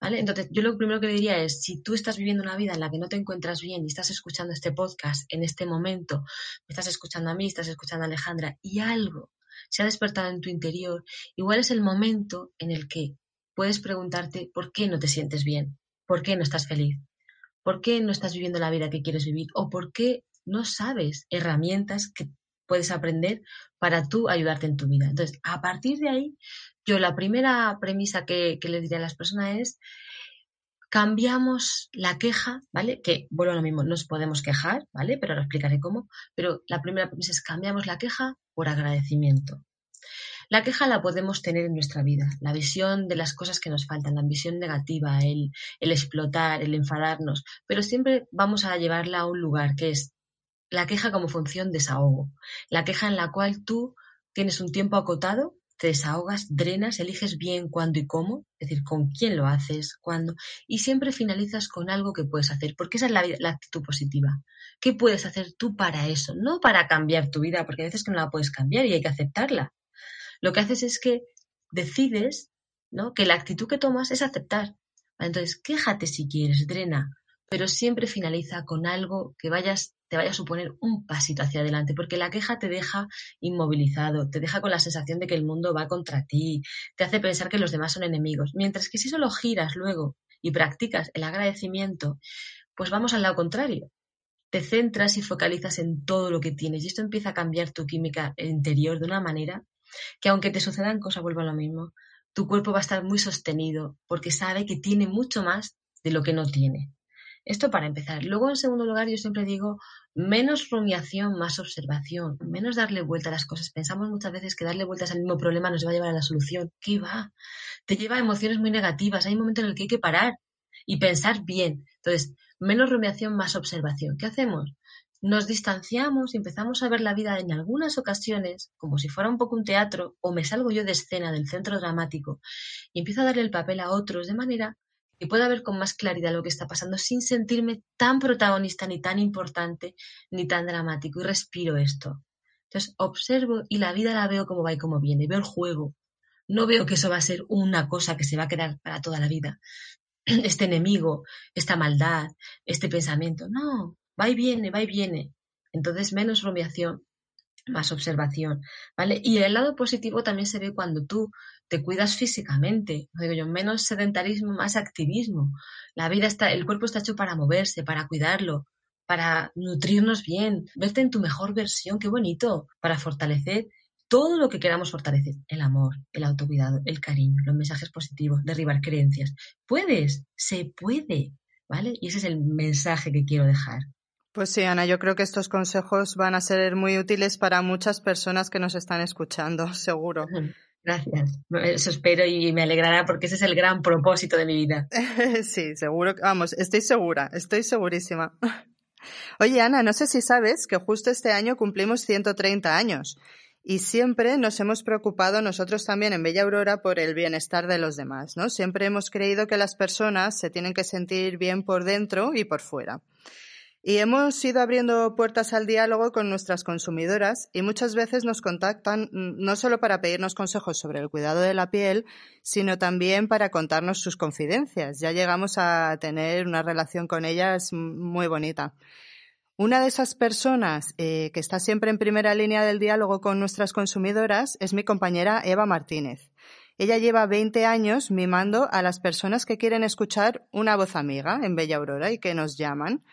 S3: ¿Vale? Entonces, yo lo primero que le diría es, si tú estás viviendo una vida en la que no te encuentras bien y estás escuchando este podcast en este momento, me estás escuchando a mí, estás escuchando a Alejandra, y algo se ha despertado en tu interior, igual es el momento en el que puedes preguntarte por qué no te sientes bien, por qué no estás feliz, por qué no estás viviendo la vida que quieres vivir o por qué no sabes herramientas que puedes aprender para tú ayudarte en tu vida. Entonces, a partir de ahí, yo la primera premisa que, le diría a las personas es cambiamos la queja, ¿vale? Que, bueno, lo mismo, nos podemos quejar, ¿vale? Pero ahora explicaré cómo. Pero la primera premisa es cambiamos la queja por agradecimiento. La queja la podemos tener en nuestra vida, la visión de las cosas que nos faltan, la visión negativa, el, el explotar, el enfadarnos, pero siempre vamos a llevarla a un lugar que es la queja como función desahogo, la queja en la cual tú tienes un tiempo acotado te desahogas, drenas, eliges bien cuándo y cómo, es decir, con quién lo haces, cuándo, y siempre finalizas con algo que puedes hacer, porque esa es la, la, actitud positiva. ¿Qué puedes hacer tú para eso? No para cambiar tu vida, porque a veces que no la puedes cambiar y hay que aceptarla. Lo que haces es que decides ¿no? que la actitud que tomas es aceptar. Entonces, quéjate si quieres, drena, pero siempre finaliza con algo que vayas te vaya a suponer un pasito hacia adelante, porque la queja te deja inmovilizado, te deja con la sensación de que el mundo va contra ti, te hace pensar que los demás son enemigos, mientras que si solo giras luego y practicas el agradecimiento, pues vamos al lado contrario. Te centras y focalizas en todo lo que tienes y esto empieza a cambiar tu química interior de una manera que aunque te sucedan cosas, vuelva a lo mismo, tu cuerpo va a estar muy sostenido porque sabe que tiene mucho más de lo que no tiene. Esto para empezar. Luego, en segundo lugar, yo siempre digo menos rumiación, más observación, menos darle vuelta a las cosas. Pensamos muchas veces que darle vueltas al mismo problema nos va a llevar a la solución. ¿Qué va? Te lleva a emociones muy negativas. Hay un momento en el que hay que parar y pensar bien. Entonces, menos rumiación, más observación. ¿Qué hacemos? Nos distanciamos y empezamos a ver la vida en algunas ocasiones como si fuera un poco un teatro o me salgo yo de escena del centro dramático y empiezo a darle el papel a otros de manera y pueda ver con más claridad lo que está pasando sin sentirme tan protagonista, ni tan importante, ni tan dramático. Y respiro esto. Entonces observo y la vida la veo como va y como viene. Veo el juego. No veo que eso va a ser una cosa que se va a quedar para toda la vida. Este enemigo, esta maldad, este pensamiento. No, va y viene, va y viene. Entonces menos rumiación, más observación, ¿vale? Y el lado positivo también se ve cuando tú te cuidas físicamente, digo yo, menos sedentarismo, más activismo. La vida está, el cuerpo está hecho para moverse, para cuidarlo, para nutrirnos bien, verte en tu mejor versión, qué bonito, para fortalecer todo lo que queramos fortalecer, el amor, el autocuidado, el cariño, los mensajes positivos, derribar creencias. Puedes, se puede, ¿vale? Y ese es el mensaje que quiero dejar.
S2: Pues sí, Ana, yo creo que estos consejos van a ser muy útiles para muchas personas que nos están escuchando, seguro.
S3: Gracias. Eso espero y me alegrará porque ese es el gran propósito de mi vida.
S2: sí, seguro. Vamos, estoy segura, estoy segurísima. Oye, Ana, no sé si sabes que justo este año cumplimos 130 años y siempre nos hemos preocupado nosotros también en Bella Aurora por el bienestar de los demás, ¿no? Siempre hemos creído que las personas se tienen que sentir bien por dentro y por fuera. Y hemos ido abriendo puertas al diálogo con nuestras consumidoras y muchas veces nos contactan mm, no solo para pedirnos consejos sobre el cuidado de la piel, sino también para contarnos sus confidencias. Ya llegamos a tener una relación con ellas muy bonita. Una de esas personas eh, que está siempre en primera línea del diálogo con nuestras consumidoras es mi compañera Eva Martínez. Ella lleva 20 años mimando a las personas que quieren escuchar una voz amiga en Bella Aurora y que nos llaman.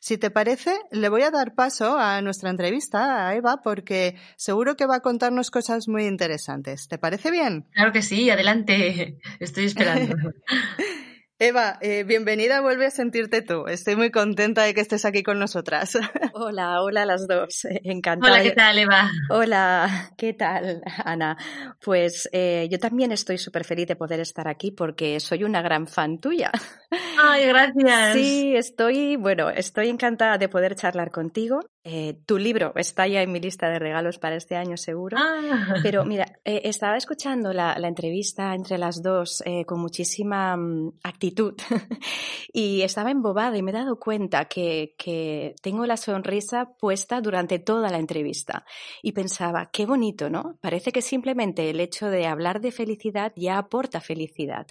S2: Si te parece, le voy a dar paso a nuestra entrevista a Eva porque seguro que va a contarnos cosas muy interesantes. ¿Te parece bien?
S3: Claro que sí, adelante. Estoy esperando.
S2: Eva, eh, bienvenida, vuelve a sentirte tú. Estoy muy contenta de que estés aquí con nosotras.
S4: Hola, hola a las dos. Encantada.
S3: Hola, ¿qué tal, Eva?
S4: Hola, ¿qué tal, Ana? Pues eh, yo también estoy súper feliz de poder estar aquí porque soy una gran fan tuya.
S3: Ay, gracias.
S4: Sí, estoy, bueno, estoy encantada de poder charlar contigo. Eh, tu libro está ya en mi lista de regalos para este año seguro. Ah. Pero mira, estaba escuchando la, entrevista entre las dos con muchísima mm, actividad y estaba embobada y me he dado cuenta que, que tengo la sonrisa puesta durante toda la entrevista. Y pensaba, qué bonito, ¿no? Parece que simplemente el hecho de hablar de felicidad ya aporta felicidad.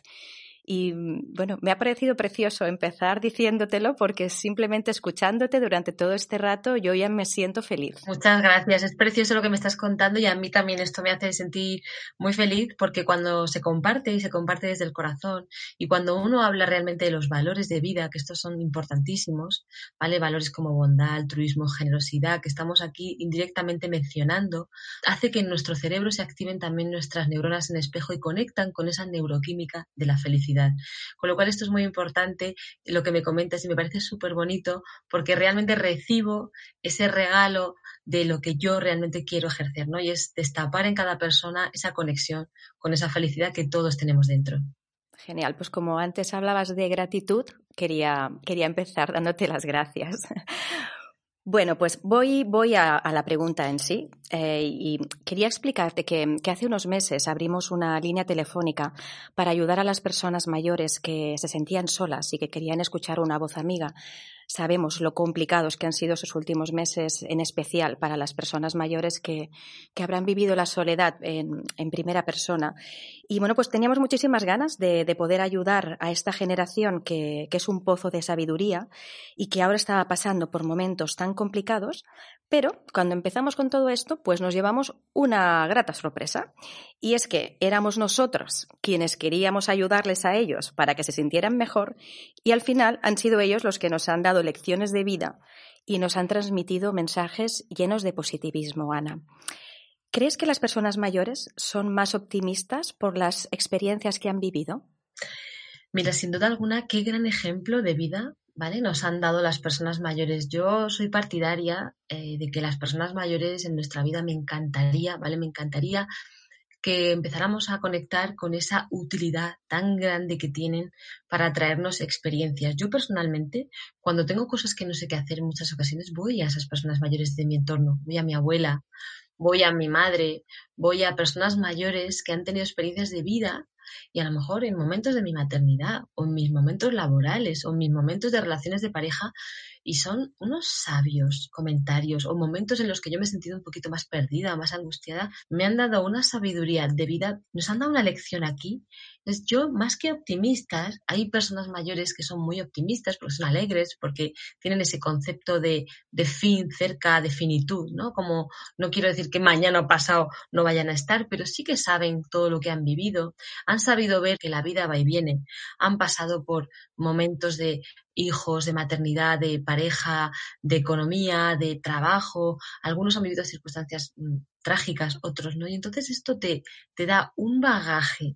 S4: Y mm, bueno, me ha parecido precioso empezar diciéndotelo porque simplemente escuchándote durante todo este rato yo ya me siento feliz.
S3: Muchas gracias, es precioso lo que me estás contando y a mí también esto me hace sentir muy feliz porque cuando se comparte y se comparte desde el corazón y cuando uno habla realmente de los valores de vida, que estos son importantísimos, ¿vale? Valores como bondad, altruismo, generosidad, que estamos aquí indirectamente mencionando, hace que en nuestro cerebro se activen también nuestras neuronas en espejo y conectan con esa neuroquímica de la felicidad. Con lo cual esto es muy importante, lo que me comentas, y me parece súper bonito porque realmente recibo ese regalo de lo que yo realmente quiero ejercer, ¿no? Y es destapar en cada persona esa conexión con esa felicidad que todos tenemos dentro.
S4: Genial, pues como antes hablabas de gratitud, quería, quería empezar dándote las gracias. Bueno, pues voy, voy a, la pregunta en sí eh, y quería explicarte que, que, hace unos meses abrimos una línea telefónica para ayudar a las personas mayores que se sentían solas y que querían escuchar una voz amiga sabemos lo complicados que han sido sus últimos meses, en especial para las personas mayores que, que habrán vivido la soledad en, en, primera persona. Y bueno, pues teníamos muchísimas ganas de, de poder ayudar a esta generación que, que, es un pozo de sabiduría y que ahora estaba pasando por momentos tan complicados, pero cuando empezamos con todo esto, pues nos llevamos una grata sorpresa. Y es que éramos nosotros quienes queríamos ayudarles a ellos para que se sintieran mejor y al final han sido ellos los que nos han dado lecciones de vida y nos han transmitido mensajes llenos de positivismo, Ana. ¿Crees que las personas mayores son más optimistas por las experiencias que han vivido?
S3: Mira, sin duda alguna, qué gran ejemplo de vida ¿vale? Nos han dado las personas mayores. Yo soy partidaria eh, de que las personas mayores en nuestra vida me encantaría, ¿vale? Me encantaría que empezáramos a conectar con esa utilidad tan grande que tienen para traernos experiencias. Yo personalmente, cuando tengo cosas que no sé qué hacer en muchas ocasiones, voy a esas personas mayores de mi entorno, voy a mi abuela, voy a mi madre, voy a personas mayores que han tenido experiencias de vida y a lo mejor en momentos de mi maternidad o en mis momentos laborales o en mis momentos de relaciones de pareja y son unos sabios comentarios o momentos en los que yo me he sentido un poquito más perdida, más angustiada, me han dado una sabiduría de vida, nos han dado una lección aquí. Entonces, yo, más que optimistas, hay personas mayores que son muy optimistas porque son alegres, porque tienen ese concepto de, de fin cerca de finitud, ¿no? Como no quiero decir que mañana o pasado no vayan a estar, pero sí que saben todo lo que han vivido, han sabido ver que la vida va y viene, han pasado por momentos de hijos, de maternidad, de pareja, de economía, de trabajo, algunos han vivido circunstancias mm, trágicas, otros no, y entonces esto te, te da un bagaje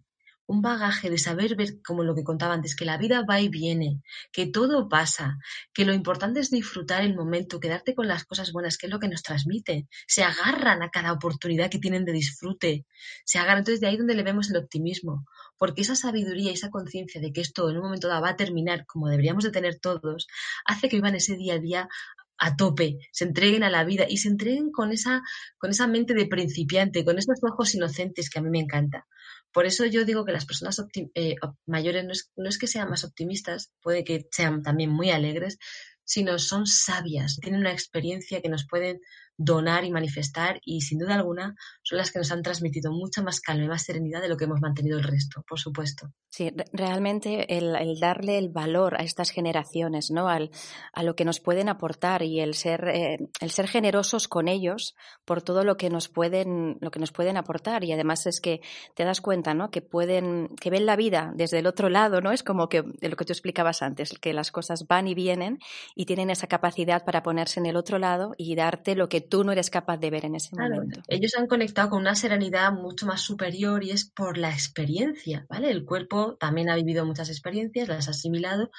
S3: un bagaje de saber ver, como lo que contaba antes, que la vida va y viene, que todo pasa, que lo importante es disfrutar el momento, quedarte con las cosas buenas, que es lo que nos transmite. Se agarran a cada oportunidad que tienen de disfrute, se agarran. Entonces, de ahí donde le vemos el optimismo, porque esa sabiduría esa conciencia de que esto en un momento dado va a terminar como deberíamos de tener todos, hace que vivan ese día a día a tope, se entreguen a la vida y se entreguen con esa, con esa mente de principiante, con esos ojos inocentes que a mí me encanta. Por eso yo digo que las personas eh, mayores no es, no es que sean más optimistas, puede que sean también muy alegres, sino son sabias, tienen una experiencia que nos pueden donar y manifestar y sin duda alguna son las que nos han transmitido mucha más calma y más serenidad de lo que hemos mantenido el resto, por supuesto.
S4: Sí, realmente el, darle el valor a estas generaciones, ¿no? Al, a lo que nos pueden aportar y el ser, eh, el ser generosos con ellos por todo lo que nos pueden, lo que nos pueden aportar. Y además es que te das cuenta, ¿no? Que pueden, que ven la vida desde el otro lado, ¿no? Es como que lo que tú explicabas antes, que las cosas van y vienen y tienen esa capacidad para ponerse en el otro lado y darte lo que tú no eres capaz de ver en ese momento.
S3: Ellos han conectado con una serenidad mucho más superior y es por la experiencia, ¿vale? El cuerpo también ha vivido muchas experiencias, las ha asimilado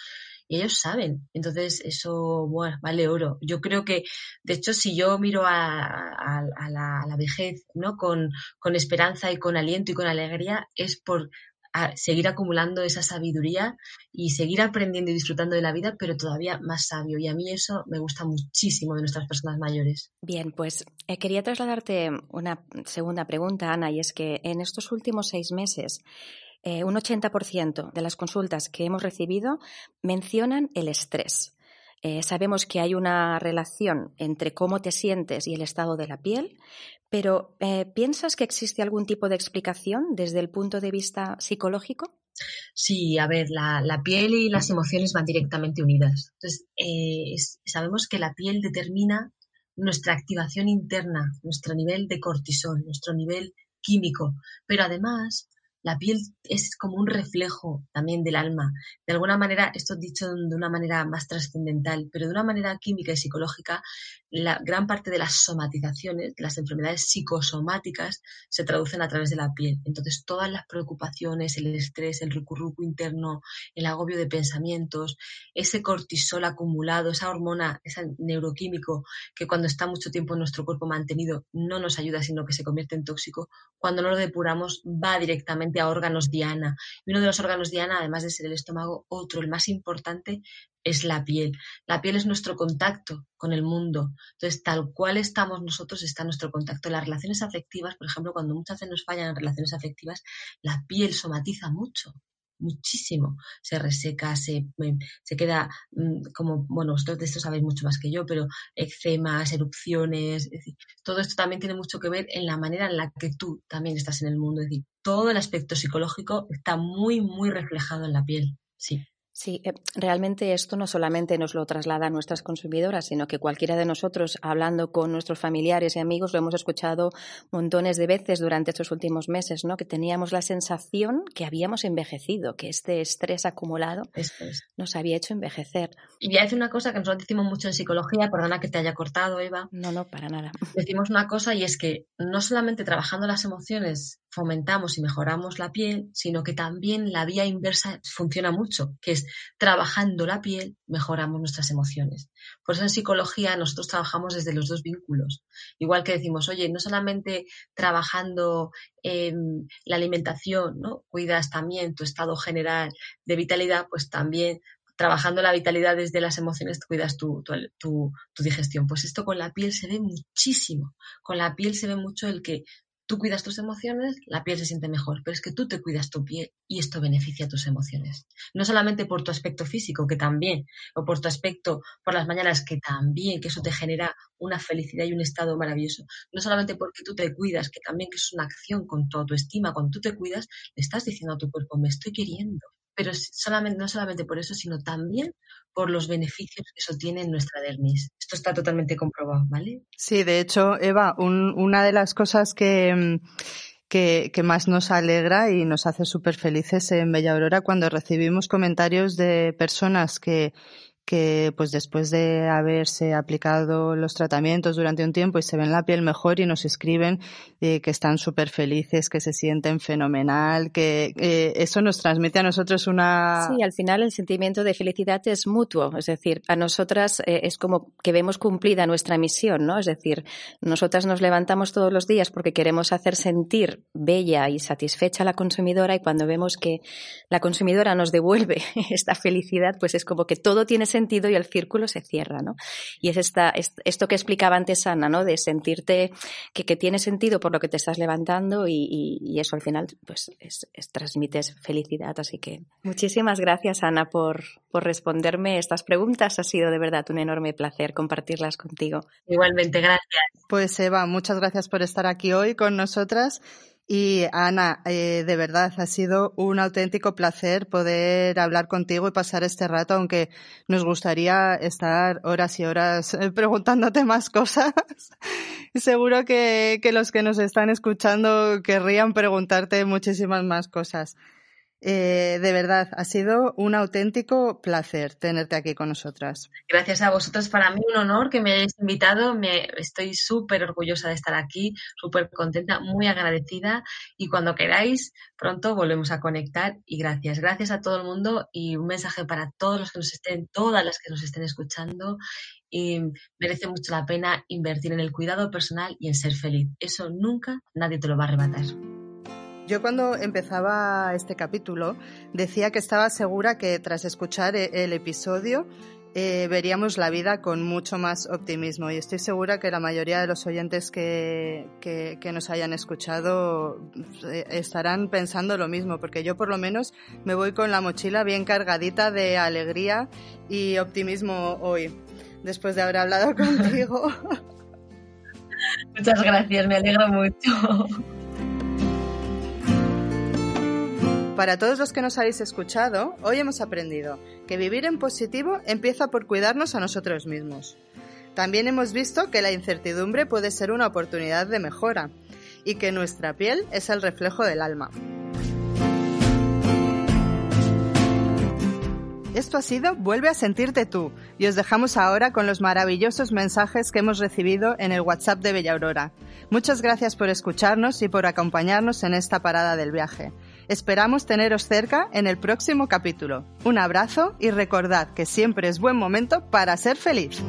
S3: y ellos saben. Entonces, eso bueno, vale oro. Yo creo que, de hecho, si yo miro a, la, vejez ¿no? Con, con, esperanza y con aliento y con alegría, es por a seguir acumulando esa sabiduría y seguir aprendiendo y disfrutando de la vida, pero todavía más sabio. Y a mí eso me gusta muchísimo de nuestras personas mayores.
S4: Bien, pues eh, quería trasladarte una segunda pregunta, Ana, y es que en estos últimos seis meses, eh, un 80% de las consultas que hemos recibido mencionan el estrés. Eh, sabemos que hay una relación entre cómo te sientes y el estado de la piel, pero eh, ¿piensas que existe algún tipo de explicación desde el punto de vista psicológico?
S3: Sí, a ver, la, piel y las emociones van directamente unidas. Entonces, eh, sabemos que la piel determina nuestra activación interna, nuestro nivel de cortisol, nuestro nivel químico, pero además la piel es como un reflejo también del alma. De alguna manera, esto dicho de una manera más trascendental, pero de una manera química y psicológica, la gran parte de las somatizaciones, las enfermedades psicosomáticas, se traducen a través de la piel. Entonces, todas las preocupaciones, el estrés, el recurruco interno, el agobio de pensamientos, ese cortisol acumulado, esa hormona, ese neuroquímico que cuando está mucho tiempo en nuestro cuerpo mantenido no nos ayuda, sino que se convierte en tóxico, cuando no lo depuramos va directamente a órganos diana. Y uno de los órganos diana, además de ser el estómago, otro, el más importante, es la piel. La piel es nuestro contacto con el mundo. Entonces, tal cual estamos nosotros, está nuestro contacto. Las relaciones afectivas, por ejemplo, cuando muchas veces nos fallan en relaciones afectivas, la piel somatiza mucho muchísimo. Se reseca, se, se queda mm, como, bueno, vosotros de esto sabéis mucho más que yo, pero eczemas, erupciones, todo esto también tiene mucho que ver en la manera en la que tú también estás en el mundo. Es decir, todo el aspecto psicológico está muy, muy reflejado en la piel. Sí.
S4: Sí, eh, realmente esto no solamente nos lo traslada a nuestras consumidoras, sino que cualquiera de nosotros, hablando con nuestros familiares y amigos, lo hemos escuchado montones de veces durante estos últimos meses, ¿no? Que teníamos la sensación que habíamos envejecido, que este estrés acumulado nos había hecho envejecer.
S3: Y voy a decir una cosa que nosotros decimos mucho en psicología, perdona que te haya cortado, Eva.
S4: No, no, para nada.
S3: Decimos una cosa y es que no solamente trabajando las emociones fomentamos y mejoramos la piel, sino que también la vía inversa funciona mucho, que es trabajando la piel, mejoramos nuestras emociones. Por eso en psicología nosotros trabajamos desde los dos vínculos. Igual que decimos, oye, no solamente trabajando en la alimentación, ¿no? Cuidas también tu estado general de vitalidad, pues también trabajando la vitalidad desde las emociones cuidas tu, digestión. Pues esto con la piel se ve muchísimo. Con la piel se ve mucho el que tú cuidas tus emociones, la piel se siente mejor, pero es que tú te cuidas tu piel y esto beneficia tus emociones. No solamente por tu aspecto físico, que también, o por tu aspecto por las mañanas, que también, que eso te genera una felicidad y un estado maravilloso. No solamente porque tú te cuidas, que también que es una acción con tu autoestima, cuando tú te cuidas, le estás diciendo a tu cuerpo, me estoy queriendo pero solamente, no solamente por eso, sino también por los beneficios que eso tiene en nuestra dermis. Esto está totalmente comprobado, ¿vale?
S2: Sí, de hecho, Eva, una de las cosas que, mm, que, que, más nos alegra y nos hace súper felices en Bella Aurora cuando recibimos comentarios de personas que, que pues después de haberse aplicado los tratamientos durante un tiempo y se ven la piel mejor y nos escriben eh, que están súper felices, que se sienten fenomenal, que eh, eso nos transmite a nosotros una...
S4: Sí, al final el sentimiento de felicidad es mutuo, es decir, a nosotras eh, es como que vemos cumplida nuestra misión, ¿no? Es decir, nosotras nos levantamos todos los días porque queremos hacer sentir bella y satisfecha a la consumidora y cuando vemos que la consumidora nos devuelve esta felicidad, pues es como que todo tiene sentido y el círculo se cierra, ¿no? Y es esta, esto que explicaba antes Ana, ¿no? De sentirte que, que tiene sentido por lo que te estás levantando y, y, eso al final, pues, es, transmites felicidad. Así que muchísimas gracias, Ana, por, por responderme estas preguntas. Ha sido de verdad un enorme placer compartirlas contigo.
S3: Igualmente, gracias.
S2: Pues Eva, muchas gracias por estar aquí hoy con nosotras y Ana, eh, de verdad ha sido un auténtico placer poder hablar contigo y pasar este rato, aunque nos gustaría estar horas y horas eh, preguntándote más cosas. Seguro que, que los que nos están escuchando querrían preguntarte muchísimas más cosas. Eh, de verdad, ha sido un auténtico placer tenerte aquí con nosotras.
S3: Gracias a vosotros. Para mí un honor que me hayáis invitado. Me, estoy súper orgullosa de estar aquí, súper contenta, muy agradecida. Y cuando queráis, pronto volvemos a conectar. Y gracias. Gracias a todo el mundo y un mensaje para todos los que nos estén, todas las que nos estén escuchando. Y merece mucho la pena invertir en el cuidado personal y en ser feliz. Eso nunca nadie te lo va a arrebatar.
S2: Yo cuando empezaba este capítulo decía que estaba segura que tras escuchar e-, el episodio eh, veríamos la vida con mucho más optimismo y estoy segura que la mayoría de los oyentes que, que, nos hayan escuchado eh, estarán pensando lo mismo, porque yo por lo menos me voy con la mochila bien cargadita de alegría y optimismo hoy, después de haber hablado contigo.
S3: Muchas gracias, me alegro mucho.
S2: Para todos los que nos habéis escuchado, hoy hemos aprendido que vivir en positivo empieza por cuidarnos a nosotros mismos. También hemos visto que la incertidumbre puede ser una oportunidad de mejora y que nuestra piel es el reflejo del alma. Esto ha sido Vuelve a sentirte tú y os dejamos ahora con los maravillosos mensajes que hemos recibido en el WhatsApp de Bella Aurora. Muchas gracias por escucharnos y por acompañarnos en esta parada del viaje. Esperamos teneros cerca en el próximo capítulo. Un abrazo y recordad que siempre es buen momento para ser feliz.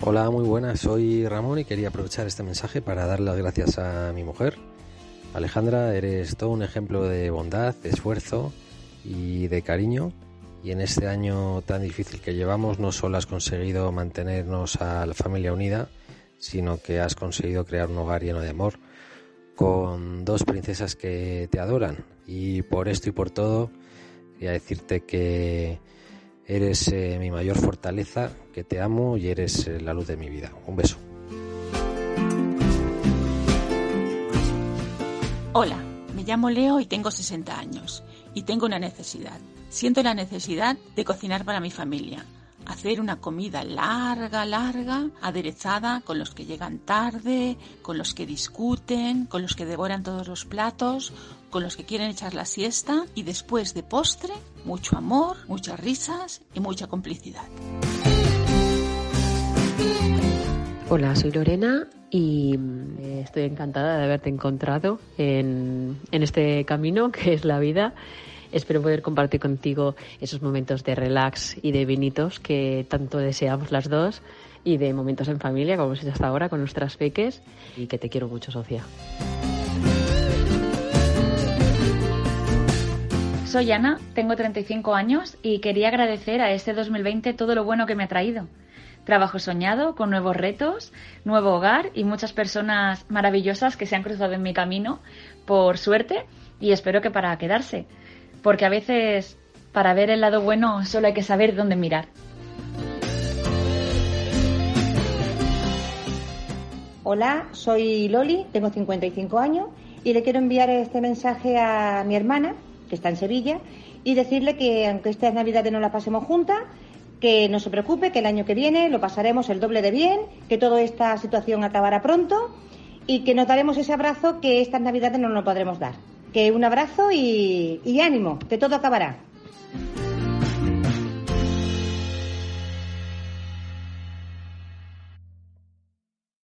S5: Hola, muy buenas, soy Ramón y quería aprovechar este mensaje para dar las gracias a mi mujer. Alejandra, eres todo un ejemplo de bondad, de esfuerzo y de cariño. Y en este año tan difícil que llevamos, no solo has conseguido mantenernos a la familia unida, sino que has conseguido crear un hogar lleno de amor con dos princesas que te adoran. Y por esto y por todo, quería decirte que eres eh, mi mayor fortaleza, que te amo y eres eh, la luz de mi vida. Un beso.
S6: Hola, me llamo Leo y tengo 60 años y tengo una necesidad. Siento la necesidad de cocinar para mi familia hacer una comida larga, larga, aderezada, con los que llegan tarde, con los que discuten, con los que devoran todos los platos, con los que quieren echar la siesta y después de postre, mucho amor, muchas risas y mucha complicidad.
S7: Hola, soy Lorena y mm, estoy encantada de haberte encontrado en, en este camino que es la vida Espero poder compartir contigo esos momentos de relax y de vinitos que tanto deseamos las dos y de momentos en familia, como hemos hecho hasta ahora con nuestras peques, y que te quiero mucho, Sofía.
S8: Soy Ana, tengo 35 años y quería agradecer a este 2020 todo lo bueno que me ha traído. Trabajo soñado, con nuevos retos, nuevo hogar y muchas personas maravillosas que se han cruzado en mi camino, por suerte, y espero que para quedarse porque a veces para ver el lado bueno solo hay que saber dónde mirar.
S9: Hola, soy Loli, tengo 55 años y le quiero enviar este mensaje a mi hermana, que está en Sevilla, y decirle que aunque estas Navidades no las pasemos juntas, que no se preocupe, que el año que viene lo pasaremos el doble de bien, que toda esta situación acabará pronto y que nos daremos ese abrazo que estas Navidades no nos podremos dar. Que un abrazo y, ánimo, que todo acabará.